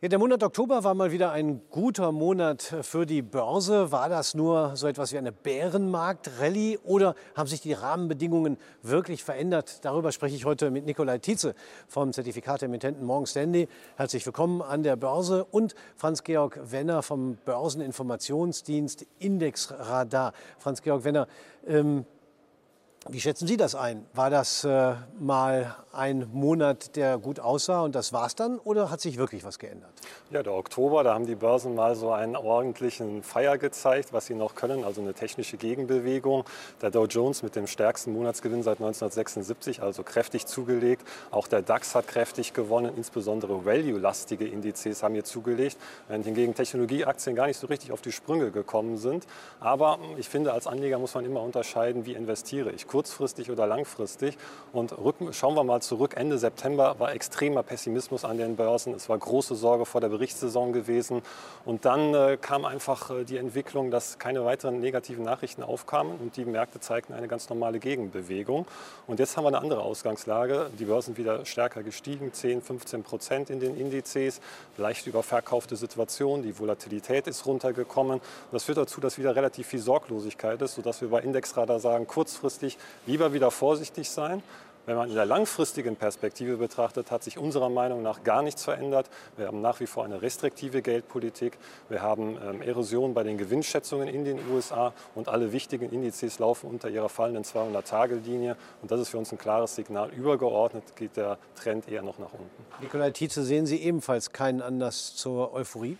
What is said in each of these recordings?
Ja, der Monat Oktober war mal wieder ein guter Monat für die Börse. War das nur so etwas wie eine Bärenmarkt-Rallye oder haben sich die Rahmenbedingungen wirklich verändert? Darüber spreche ich heute mit Nikolai Tietze vom Zertifikatemittenten Morgan Stanley. Herzlich willkommen an der Börse und Franz-Georg Wenner vom Börseninformationsdienst Indexradar. Franz-Georg Wenner, ähm, wie schätzen Sie das ein? War das äh, mal ein Monat, der gut aussah und das war's dann oder hat sich wirklich was geändert? Ja, der Oktober, da haben die Börsen mal so einen ordentlichen Feier gezeigt, was sie noch können, also eine technische Gegenbewegung. Der Dow Jones mit dem stärksten Monatsgewinn seit 1976, also kräftig zugelegt. Auch der DAX hat kräftig gewonnen, insbesondere value-lastige Indizes haben hier zugelegt, während hingegen Technologieaktien gar nicht so richtig auf die Sprünge gekommen sind. Aber ich finde, als Anleger muss man immer unterscheiden, wie investiere ich kurzfristig oder langfristig. Und rücken, schauen wir mal zurück. Ende September war extremer Pessimismus an den Börsen. Es war große Sorge vor der Berichtssaison gewesen. Und dann äh, kam einfach äh, die Entwicklung, dass keine weiteren negativen Nachrichten aufkamen und die Märkte zeigten eine ganz normale Gegenbewegung. Und jetzt haben wir eine andere Ausgangslage. Die Börsen wieder stärker gestiegen, 10, 15 Prozent in den Indizes, leicht überverkaufte Situation, die Volatilität ist runtergekommen. Das führt dazu, dass wieder relativ viel Sorglosigkeit ist, sodass wir bei Indexradar sagen, kurzfristig lieber wieder vorsichtig sein. Wenn man in der langfristigen Perspektive betrachtet, hat sich unserer Meinung nach gar nichts verändert. Wir haben nach wie vor eine restriktive Geldpolitik. Wir haben ähm, Erosion bei den Gewinnschätzungen in den USA und alle wichtigen Indizes laufen unter ihrer fallenden 200-Tage-Linie. Und das ist für uns ein klares Signal. Übergeordnet geht der Trend eher noch nach unten. Nikolai Tietze, sehen Sie ebenfalls keinen Anlass zur Euphorie?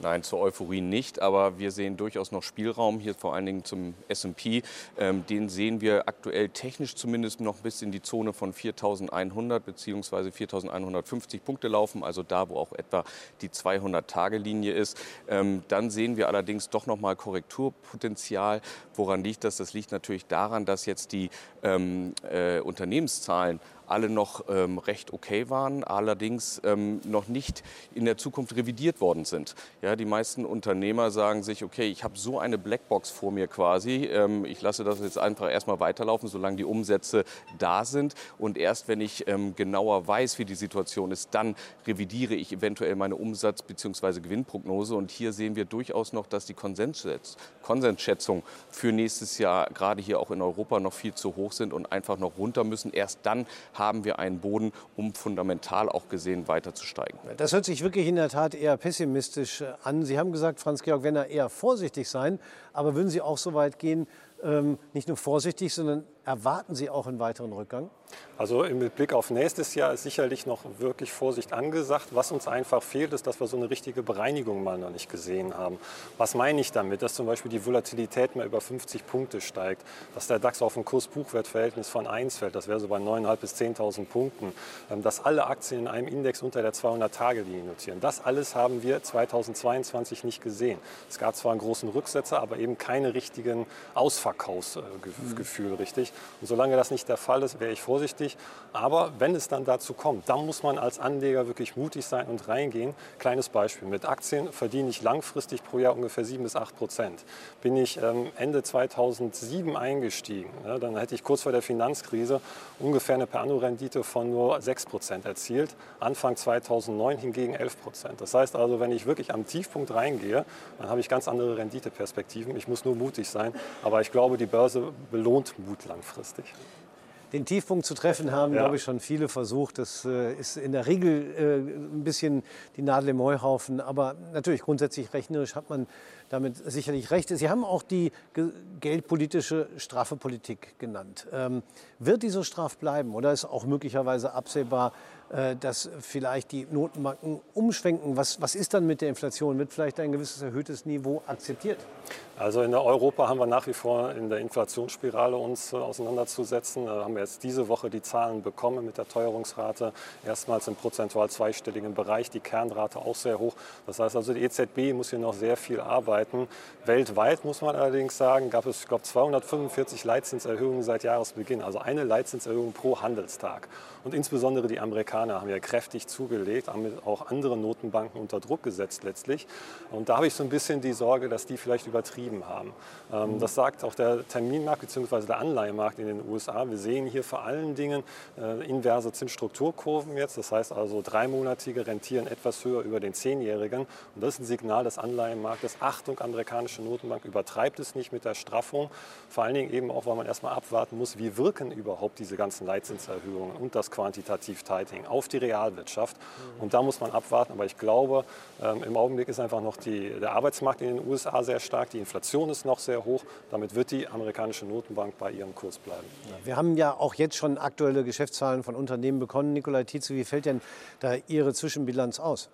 Nein, zur Euphorie nicht, aber wir sehen durchaus noch Spielraum hier vor allen Dingen zum S&P. Ähm, den sehen wir aktuell technisch zumindest noch bis in die Zone von 4.100 bzw. 4.150 Punkte laufen, also da, wo auch etwa die 200-Tage-Linie ist. Ähm, dann sehen wir allerdings doch noch mal Korrekturpotenzial. Woran liegt das? Das liegt natürlich daran, dass jetzt die ähm, äh, Unternehmenszahlen alle noch ähm, recht okay waren, allerdings ähm, noch nicht in der Zukunft revidiert worden sind. Ja, die meisten Unternehmer sagen sich, okay, ich habe so eine Blackbox vor mir quasi, ähm, ich lasse das jetzt einfach erstmal weiterlaufen, solange die Umsätze da sind und erst wenn ich ähm, genauer weiß, wie die Situation ist, dann revidiere ich eventuell meine Umsatz- bzw. Gewinnprognose und hier sehen wir durchaus noch, dass die Konsensschätzungen für nächstes Jahr gerade hier auch in Europa noch viel zu hoch sind und einfach noch runter müssen. Erst dann haben wir einen Boden, um fundamental auch gesehen weiter zu steigen. Das hört sich wirklich in der Tat eher pessimistisch äh, an. Sie haben gesagt, Franz-Georg Wenner, eher vorsichtig sein. Aber würden Sie auch so weit gehen, ähm, nicht nur vorsichtig, sondern erwarten Sie auch einen weiteren Rückgang? Also mit Blick auf nächstes Jahr ist sicherlich noch wirklich Vorsicht angesagt. Was uns einfach fehlt, ist, dass wir so eine richtige Bereinigung mal noch nicht gesehen haben. Was meine ich damit? Dass zum Beispiel die Volatilität mehr über 50 Punkte steigt, dass der DAX auf ein Kurs-Buchwert-Verhältnis von 1 fällt, das wäre so bei 9.500 bis 10.000 Punkten, ähm, dass alle Aktien in einem Index unter der 200-Tage-Linie notieren. Das alles haben wir 2022 nicht gesehen. Es gab zwar einen großen Rücksetzer, aber eben keine richtigen Ausverkaufsgefühle, mhm. richtig. Und solange das nicht der Fall ist, wäre ich vorsichtig. Aber wenn es dann dazu kommt, dann muss man als Anleger wirklich mutig sein und reingehen. Kleines Beispiel. Mit Aktien verdiene ich langfristig pro Jahr ungefähr 7 bis 8 Prozent. Bin ich ähm, Ende 2007 eingestiegen, dann hätte ich kurz vor der Finanzkrise ungefähr eine per anno Rendite von nur 6 Prozent erzielt. Anfang 2009 hingegen 11 Prozent. Das heißt also, wenn ich wirklich am Tiefpunkt reingehe, dann habe ich ganz andere Renditeperspektiven. Ich muss nur mutig sein. Aber ich glaube, die Börse belohnt Mut langfristig den Tiefpunkt zu treffen haben, ja. glaube ich, schon viele versucht. Das äh, ist in der Regel äh, ein bisschen die Nadel im Heuhaufen. Aber natürlich grundsätzlich rechnerisch hat man damit sicherlich recht. Sie haben auch die geldpolitische straffe Politik genannt. Ähm, wird die so straff bleiben oder ist auch möglicherweise absehbar, dass vielleicht die Notenbanken umschwenken? Was, was ist dann mit der Inflation? Wird vielleicht ein gewisses erhöhtes Niveau akzeptiert? Also in Europa haben wir nach wie vor in der Inflationsspirale uns äh, auseinanderzusetzen. Da haben wir jetzt diese Woche die Zahlen bekommen mit der Teuerungsrate. Erstmals im prozentual zweistelligen Bereich, die Kernrate auch sehr hoch. Das heißt also, die EZB muss hier noch sehr viel arbeiten. Weltweit muss man allerdings sagen, gab es, ich glaube, 245 Leitzinserhöhungen seit Jahresbeginn. Also eine Leitzinserhöhung pro Handelstag. Und insbesondere die Amerikaner Amerikaner haben ja kräftig zugelegt, haben auch andere Notenbanken unter Druck gesetzt letztlich. Und da habe ich so ein bisschen die Sorge, dass die vielleicht übertrieben haben. Ähm, das sagt auch der Terminmarkt bzw. der Anleihemarkt in den USA. Wir sehen hier vor allen Dingen äh, inverse Zinsstrukturkurven jetzt. Das heißt also, dreimonatige rentieren etwas höher über den Zehnjährigen. Und das ist ein Signal des Anleihenmarktes. Achtung, amerikanische Notenbank übertreibt es nicht mit der Straffung. Vor allen Dingen eben auch, weil man erstmal abwarten muss, wie wirken überhaupt diese ganzen Leitzinserhöhungen und das Quantitativ Tightening auf die Realwirtschaft. Und da muss man abwarten. Aber ich glaube, ähm, im Augenblick ist einfach noch die, der Arbeitsmarkt in den USA sehr stark. Die Inflation ist noch sehr hoch. Damit wird die amerikanische Notenbank bei ihrem Kurs bleiben. Wir haben ja auch jetzt schon aktuelle Geschäftszahlen von Unternehmen bekommen. Nikolai Tietze, wie fällt denn da Ihre Zwischenbilanz aus?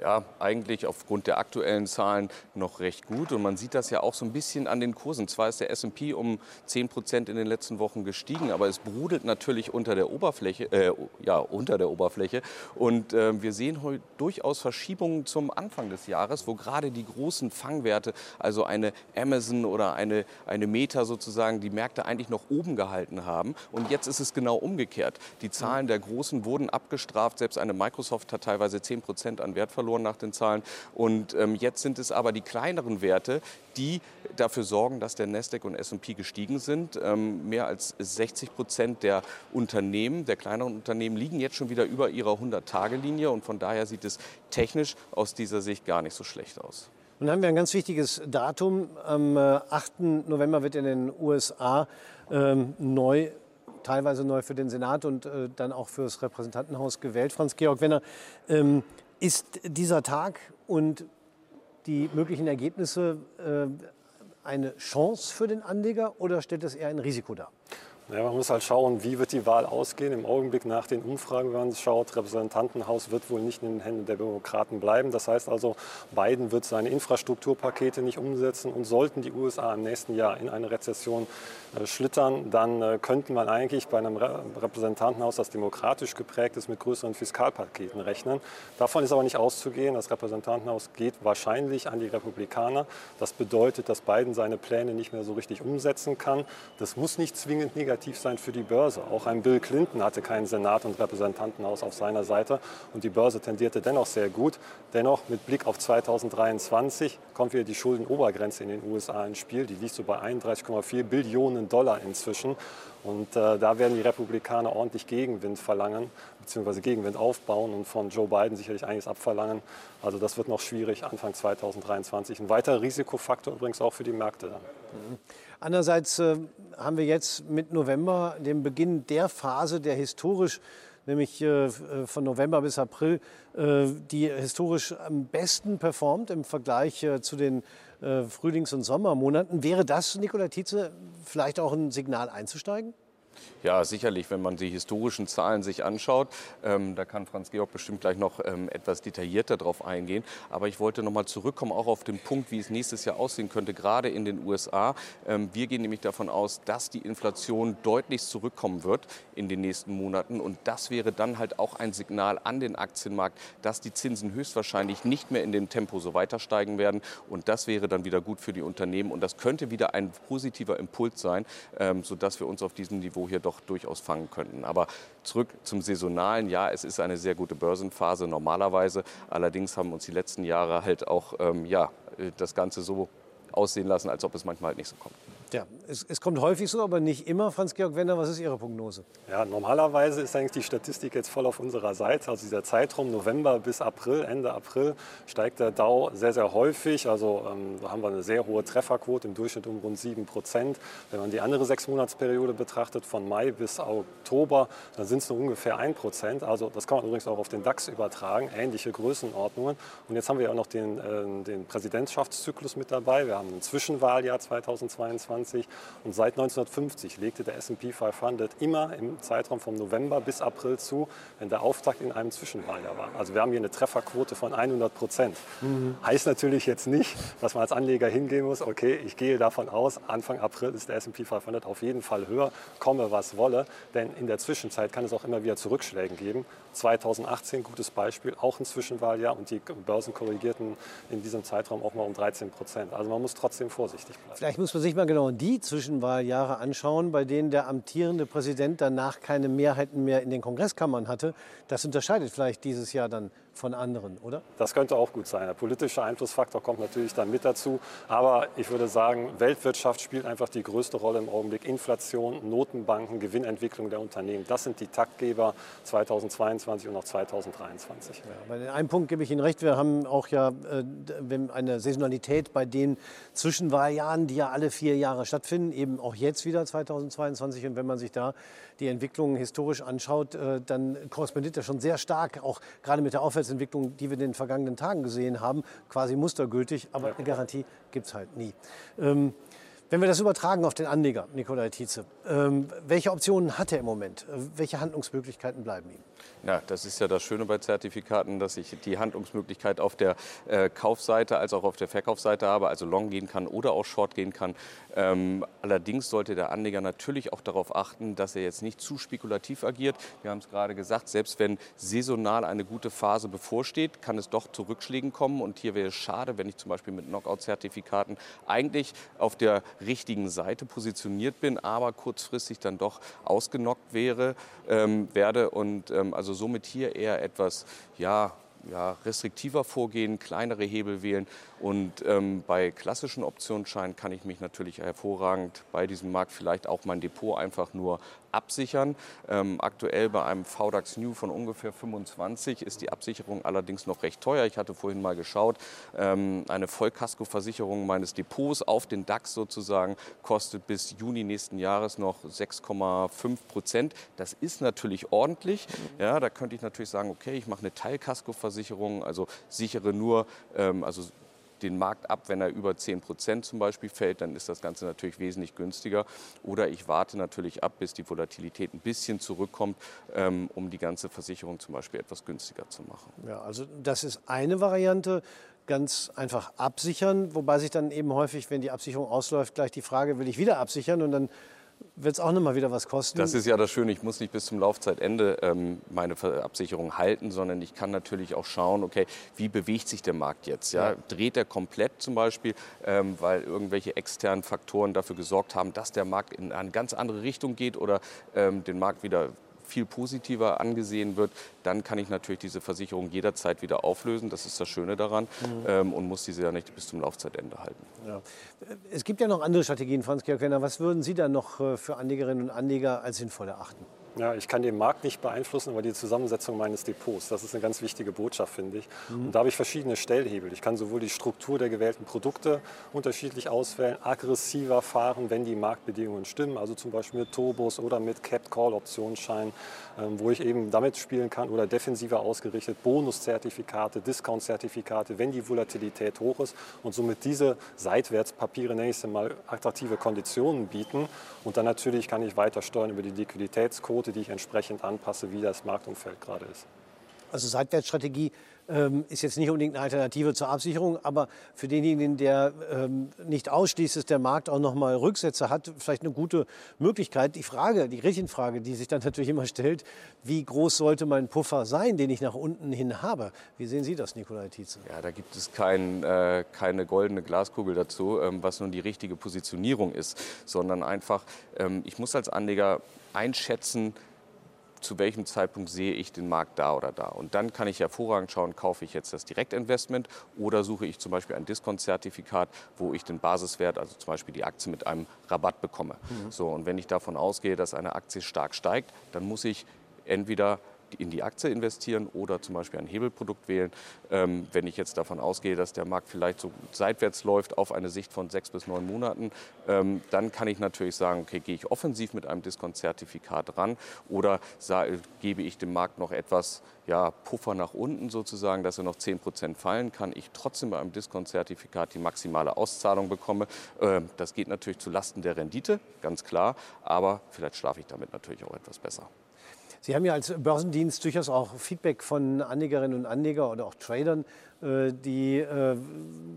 Ja, eigentlich aufgrund der aktuellen Zahlen noch recht gut. Und man sieht das ja auch so ein bisschen an den Kursen. Zwar ist der S&P um 10 Prozent in den letzten Wochen gestiegen, aber es brodelt natürlich unter der Oberfläche. Äh, ja, unter der Oberfläche. Und äh, wir sehen heute durchaus Verschiebungen zum Anfang des Jahres, wo gerade die großen Fangwerte, also eine Amazon oder eine, eine Meta sozusagen, die Märkte eigentlich noch oben gehalten haben. Und jetzt ist es genau umgekehrt. Die Zahlen der Großen wurden abgestraft. Selbst eine Microsoft hat teilweise 10 Prozent an Wert verloren verloren nach den Zahlen. Und ähm, jetzt sind es aber die kleineren Werte, die dafür sorgen, dass der Nasdaq und S&P gestiegen sind. Ähm, mehr als 60 Prozent der Unternehmen, der kleineren Unternehmen, liegen jetzt schon wieder über ihrer 100-Tage-Linie. Und von daher sieht es technisch aus dieser Sicht gar nicht so schlecht aus. Nun haben wir ein ganz wichtiges Datum. Am 8. Äh, November wird in den USA ähm, neu teilweise neu für den Senat und äh, dann auch für das Repräsentantenhaus gewählt. Franz Georg Wenner, ähm, ist dieser Tag und die möglichen Ergebnisse äh, eine Chance für den Anleger oder stellt es eher ein Risiko dar? Ja, man muss halt schauen, wie wird die Wahl ausgehen. Im Augenblick nach den Umfragen, wenn man schaut, Repräsentantenhaus wird wohl nicht in den Händen der Demokraten bleiben. Das heißt also, Biden wird seine Infrastrukturpakete nicht umsetzen. Und sollten die USA im nächsten Jahr in eine Rezession äh, schlittern, dann äh, könnte man eigentlich bei einem Re Repräsentantenhaus, das demokratisch geprägt ist, mit größeren Fiskalpaketen rechnen. Davon ist aber nicht auszugehen. Das Repräsentantenhaus geht wahrscheinlich an die Republikaner. Das bedeutet, dass Biden seine Pläne nicht mehr so richtig umsetzen kann. Das muss nicht zwingend negativ negativ sein für die Börse. Auch ein Bill Clinton hatte keinen Senat und Repräsentantenhaus auf seiner Seite und die Börse tendierte dennoch sehr gut. Dennoch mit Blick auf 2023 kommt wieder die Schuldenobergrenze in den USA ins Spiel. Die liegt so bei 31,4 Billionen Dollar inzwischen. Und äh, da werden die Republikaner ordentlich Gegenwind verlangen, beziehungsweise Gegenwind aufbauen und von Joe Biden sicherlich einiges abverlangen. Also das wird noch schwierig Anfang 2023. Ein weiterer Risikofaktor übrigens auch für die Märkte dann. Mhm. Andererseits äh, haben wir jetzt mit November den Beginn der Phase, der historisch nämlich äh, von November bis April, äh, die historisch am besten performt im Vergleich äh, zu den äh, Frühlings- und Sommermonaten. Wäre das, Nikola Tietze, vielleicht auch ein Signal einzusteigen? Ja, sicherlich, wenn man die historischen Zahlen sich anschaut. Ähm, da kann Franz Georg bestimmt gleich noch ähm, etwas detaillierter darauf eingehen. Aber ich wollte noch mal zurückkommen, auch auf den Punkt, wie es nächstes Jahr aussehen könnte, gerade in den USA. Ähm, wir gehen nämlich davon aus, dass die Inflation deutlich zurückkommen wird in den nächsten Monaten. Und das wäre dann halt auch ein Signal an den Aktienmarkt, dass die Zinsen höchstwahrscheinlich nicht mehr in dem Tempo so weiter steigen werden. Und das wäre dann wieder gut für die Unternehmen. Und das könnte wieder ein positiver Impuls sein, ähm, sodass wir uns auf diesem Niveau hier doch durchaus fangen könnten. Aber zurück zum saisonalen. Ja, es ist eine sehr gute Börsenphase normalerweise. Allerdings haben uns die letzten Jahre halt auch ähm, ja, das Ganze so aussehen lassen, als ob es manchmal halt nicht so kommt. Ja, es, es, kommt häufig so, aber nicht immer. Franz-Georg Wender, was ist Ihre Prognose? Ja, normalerweise ist eigentlich die Statistik jetzt voll auf unserer Seite. Also dieser Zeitraum November bis April, Ende April, steigt der Dow sehr, sehr häufig. Also ähm, da haben wir eine sehr hohe Trefferquote, im Durchschnitt um rund 7 Prozent. Wenn man die andere Sechsmonatsperiode betrachtet, von Mai bis Oktober, dann sind es nur ungefähr 1 Prozent. Also das kann man übrigens auch auf den DAX übertragen, ähnliche Größenordnungen. Und jetzt haben wir auch noch den, äh, den Präsidentschaftszyklus mit dabei. Wir haben ein Zwischenwahljahr 2022. 1920 und seit 1950 legte der S&P 500 immer im Zeitraum vom November bis April zu, wenn der Auftakt in einem Zwischenwahljahr war. Also wir haben hier eine Trefferquote von 100 Prozent. Mhm. Heißt natürlich jetzt nicht, dass man als Anleger hingehen muss, okay, ich gehe davon aus, Anfang April ist der S&P 500 auf jeden Fall höher, komme was wolle, denn in der Zwischenzeit kann es auch immer wieder Zurückschläge geben. 2018, gutes Beispiel, auch ein Zwischenwahljahr und die Börsen korrigierten in diesem Zeitraum auch mal um 13 Prozent. Also man muss trotzdem vorsichtig bleiben. Vielleicht muss man sich mal genau genau die Zwischenwahljahre anschauen, bei denen der amtierende Präsident danach keine Mehrheiten mehr in den Kongresskammern hatte. Das unterscheidet vielleicht dieses Jahr dann von anderen, oder? Das könnte auch gut sein. Der politische Einflussfaktor kommt natürlich dann mit dazu. Aber ich würde sagen, Weltwirtschaft spielt einfach die größte Rolle im Augenblick. Inflation, Notenbanken, Gewinnentwicklung der Unternehmen. Das sind die Taktgeber 2022 und auch 2023. Ja, bei einem Punkt gebe ich Ihnen recht. Wir haben auch ja äh, eine Saisonalität bei den Zwischenwahljahren, die ja alle vier Jahre stattfinden, eben auch jetzt wieder 2022. Und wenn man sich da die Entwicklungen historisch anschaut, äh, dann korrespondiert das schon sehr stark, auch gerade mit der Aufwärtsentwicklung, die wir in den vergangenen Tagen gesehen haben, quasi mustergültig. Aber eine Garantie gibt es halt nie. Ähm, wenn wir das übertragen auf den Anleger, Nikolai Tietze, ähm, welche Optionen hat er im Moment? Äh, welche Handlungsmöglichkeiten bleiben ihm? Ja, das ist ja das Schöne bei Zertifikaten, dass ich die Handlungsmöglichkeit auf der äh, Kaufseite als auch auf der Verkaufsseite habe, also long gehen kann oder auch short gehen kann. Ähm, allerdings sollte der Anleger natürlich auch darauf achten, dass er jetzt nicht zu spekulativ agiert. Wir haben es gerade gesagt, selbst wenn saisonal eine gute Phase bevorsteht, kann es doch zu Rückschlägen kommen. Und hier wäre es schade, wenn ich zum Beispiel mit Knockout-Zertifikaten eigentlich auf der richtigen Seite positioniert bin, aber kurzfristig dann doch ausgenockt wäre, ähm, werde und ähm, also somit hier eher etwas, ja, ja, restriktiver vorgehen, kleinere Hebel wählen. Und ähm, bei klassischen Optionsscheinen kann ich mich natürlich hervorragend bei diesem Markt vielleicht auch mein Depot einfach nur absichern. Ähm, aktuell bei einem VDAX New von ungefähr 25 ist die Absicherung allerdings noch recht teuer. Ich hatte vorhin mal geschaut, ähm, eine Vollkaskoversicherung meines Depots auf den DAX sozusagen kostet bis Juni nächsten Jahres noch 6,5 Prozent. Das ist natürlich ordentlich. Ja, da könnte ich natürlich sagen, okay, ich mache eine Teilkaskoversicherung, also sichere nur, ähm, also den Markt ab, wenn er über 10 Prozent zum Beispiel fällt, dann ist das Ganze natürlich wesentlich günstiger. Oder ich warte natürlich ab, bis die Volatilität ein bisschen zurückkommt, ähm, um die ganze Versicherung zum Beispiel etwas günstiger zu machen. Ja, also das ist eine Variante ganz einfach absichern, wobei sich dann eben häufig, wenn die Absicherung ausläuft, gleich die Frage, will ich wieder absichern und dann wird es auch noch mal wieder was kosten. Das ist ja das Schöne, ich muss nicht bis zum Laufzeitende ähm, meine Absicherung halten, sondern ich kann natürlich auch schauen, okay, wie bewegt sich der Markt jetzt? Ja? ja. Dreht er komplett zum Beispiel, ähm, weil irgendwelche externen Faktoren dafür gesorgt haben, dass der Markt in eine ganz andere Richtung geht oder ähm, den Markt wieder viel positiver angesehen wird, dann kann ich natürlich diese Versicherung jederzeit wieder auflösen. Das ist das Schöne daran mhm. ähm, und muss diese ja nicht bis zum Laufzeitende halten. Ja. Es gibt ja noch andere Strategien, Franz Georg Was würden Sie dann noch äh, für Anlegerinnen und Anleger als sinnvoll erachten? Ja, ich kann den Markt nicht beeinflussen, aber die Zusammensetzung meines Depots. Das ist eine ganz wichtige Botschaft, finde ich. Mhm. Und da habe ich verschiedene Stellhebel. Ich kann sowohl die Struktur der gewählten Produkte unterschiedlich auswählen, aggressiver fahren, wenn die Marktbedingungen stimmen, also zum Beispiel mit Turbos oder mit Capped Call Optionsscheinen, ähm, wo ich eben damit spielen kann oder defensiver ausgerichtet, Bonuszertifikate, Discount-Zertifikate, wenn die Volatilität hoch ist und somit diese Seitwärtspapiere, nenne ich es mal, attraktive Konditionen bieten. Und dann natürlich kann ich weiter steuern über die Liquiditätsquote Quote, die ich entsprechend anpasse, wie das Marktumfeld gerade ist. Also Seitwärtsstrategie ähm, ist jetzt nicht unbedingt eine Alternative zur Absicherung, aber für denjenigen, der ähm, nicht ausschließt, dass der Markt auch noch mal Rücksätze hat, vielleicht eine gute Möglichkeit. Die Frage, die Gretchenfrage, die sich dann natürlich immer stellt, wie groß sollte mein Puffer sein, den ich nach unten hin habe? Wie sehen Sie das, Nikolai Tietze? Ja, da gibt es kein, äh, keine goldene Glaskugel dazu, ähm, was nun die richtige Positionierung ist, sondern einfach, ähm, ich muss als Anleger einschätzen, zu welchem Zeitpunkt sehe ich den Markt da oder da. Und dann kann ich hervorragend schauen, kaufe ich jetzt das Direktinvestment oder suche ich zum Beispiel ein Diskontzertifikat, wo ich den Basiswert, also zum Beispiel die Aktie mit einem Rabatt bekomme. Mhm. So, und wenn ich davon ausgehe, dass eine Aktie stark steigt, dann muss ich entweder in die Aktie investieren oder zum Beispiel ein Hebelprodukt wählen. Ähm, wenn ich jetzt davon ausgehe, dass der Markt vielleicht so seitwärts läuft auf eine Sicht von sechs bis neun Monaten, ähm, dann kann ich natürlich sagen, okay, gehe ich offensiv mit einem Diskontzertifikat ran oder gebe ich dem Markt noch etwas ja, Puffer nach unten sozusagen, dass er noch 10 Prozent fallen kann, ich trotzdem bei einem Diskontzertifikat die maximale Auszahlung bekomme. Ähm, das geht natürlich zu Lasten der Rendite, ganz klar, aber vielleicht schlafe ich damit natürlich auch etwas besser. Sie haben ja als Börsendienst durchaus auch Feedback von Anlegerinnen und Anlegern oder auch Tradern, äh, die äh,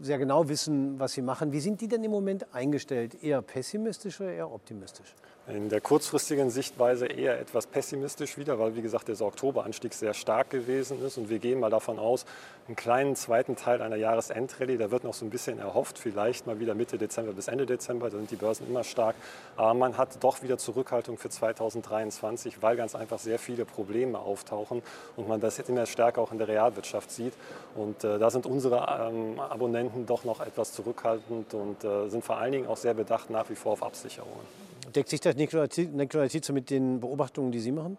sehr genau wissen, was sie machen. Wie sind die denn im Moment eingestellt? Eher pessimistisch oder eher optimistisch? In der kurzfristigen Sichtweise eher etwas pessimistisch wieder, weil wie gesagt dieser Oktoberanstieg sehr stark gewesen ist. Und wir gehen mal davon aus, einen kleinen zweiten Teil einer Jahresendrallye, da wird noch so ein bisschen erhofft, vielleicht mal wieder Mitte Dezember bis Ende Dezember, da sind die Börsen immer stark, aber man hat doch wieder Zurückhaltung für 2023, weil ganz einfach sehr viele Probleme auftauchen und man das jetzt immer stärker auch in der Realwirtschaft sieht. Und äh, da sind unsere ähm, Abonnenten doch noch etwas zurückhaltend und äh, sind vor allen Dingen auch sehr bedacht nach wie vor auf Absicherungen. Deckt sich das Tietze mit den Beobachtungen, die Sie machen?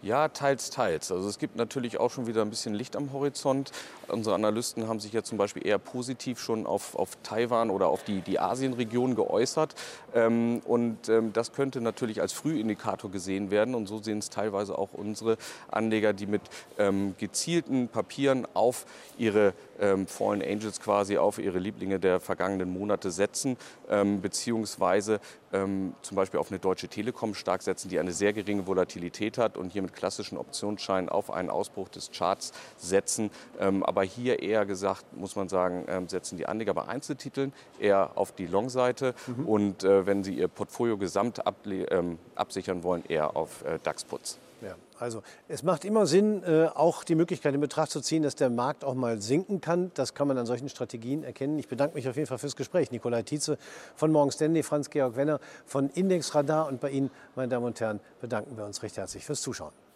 Ja, teils, teils. Also es gibt natürlich auch schon wieder ein bisschen Licht am Horizont. Unsere Analysten haben sich ja zum Beispiel eher positiv schon auf, auf Taiwan oder auf die, die Asienregion geäußert. Ähm, und ähm, das könnte natürlich als Frühindikator gesehen werden. Und so sehen es teilweise auch unsere Anleger, die mit ähm, gezielten Papieren auf ihre ähm, Fallen Angels quasi, auf ihre Lieblinge der vergangenen Monate setzen, ähm, beziehungsweise ähm, zum Beispiel auf eine Deutsche Telekom stark setzen, die eine sehr geringe Volatilität hat und hier mit klassischen Optionsscheinen auf einen Ausbruch des Charts setzen. Ähm, aber hier eher gesagt, muss man sagen, ähm, setzen die Anleger bei Einzeltiteln eher auf die Long-Seite mhm. und äh, wenn sie ihr Portfolio gesamt ähm, absichern wollen, eher auf äh, DAX-Putz. Ja, also es macht immer Sinn, äh, auch die Möglichkeit in Betracht zu ziehen, dass der Markt auch mal sinken kann. Das kann man an solchen Strategien erkennen. Ich bedanke mich auf jeden Fall fürs Gespräch. Nikolai Tietze von Morgan Stanley, Franz-Georg Wenner von Indexradar und bei Ihnen, meine Damen und Herren, bedanken wir uns recht herzlich fürs Zuschauen.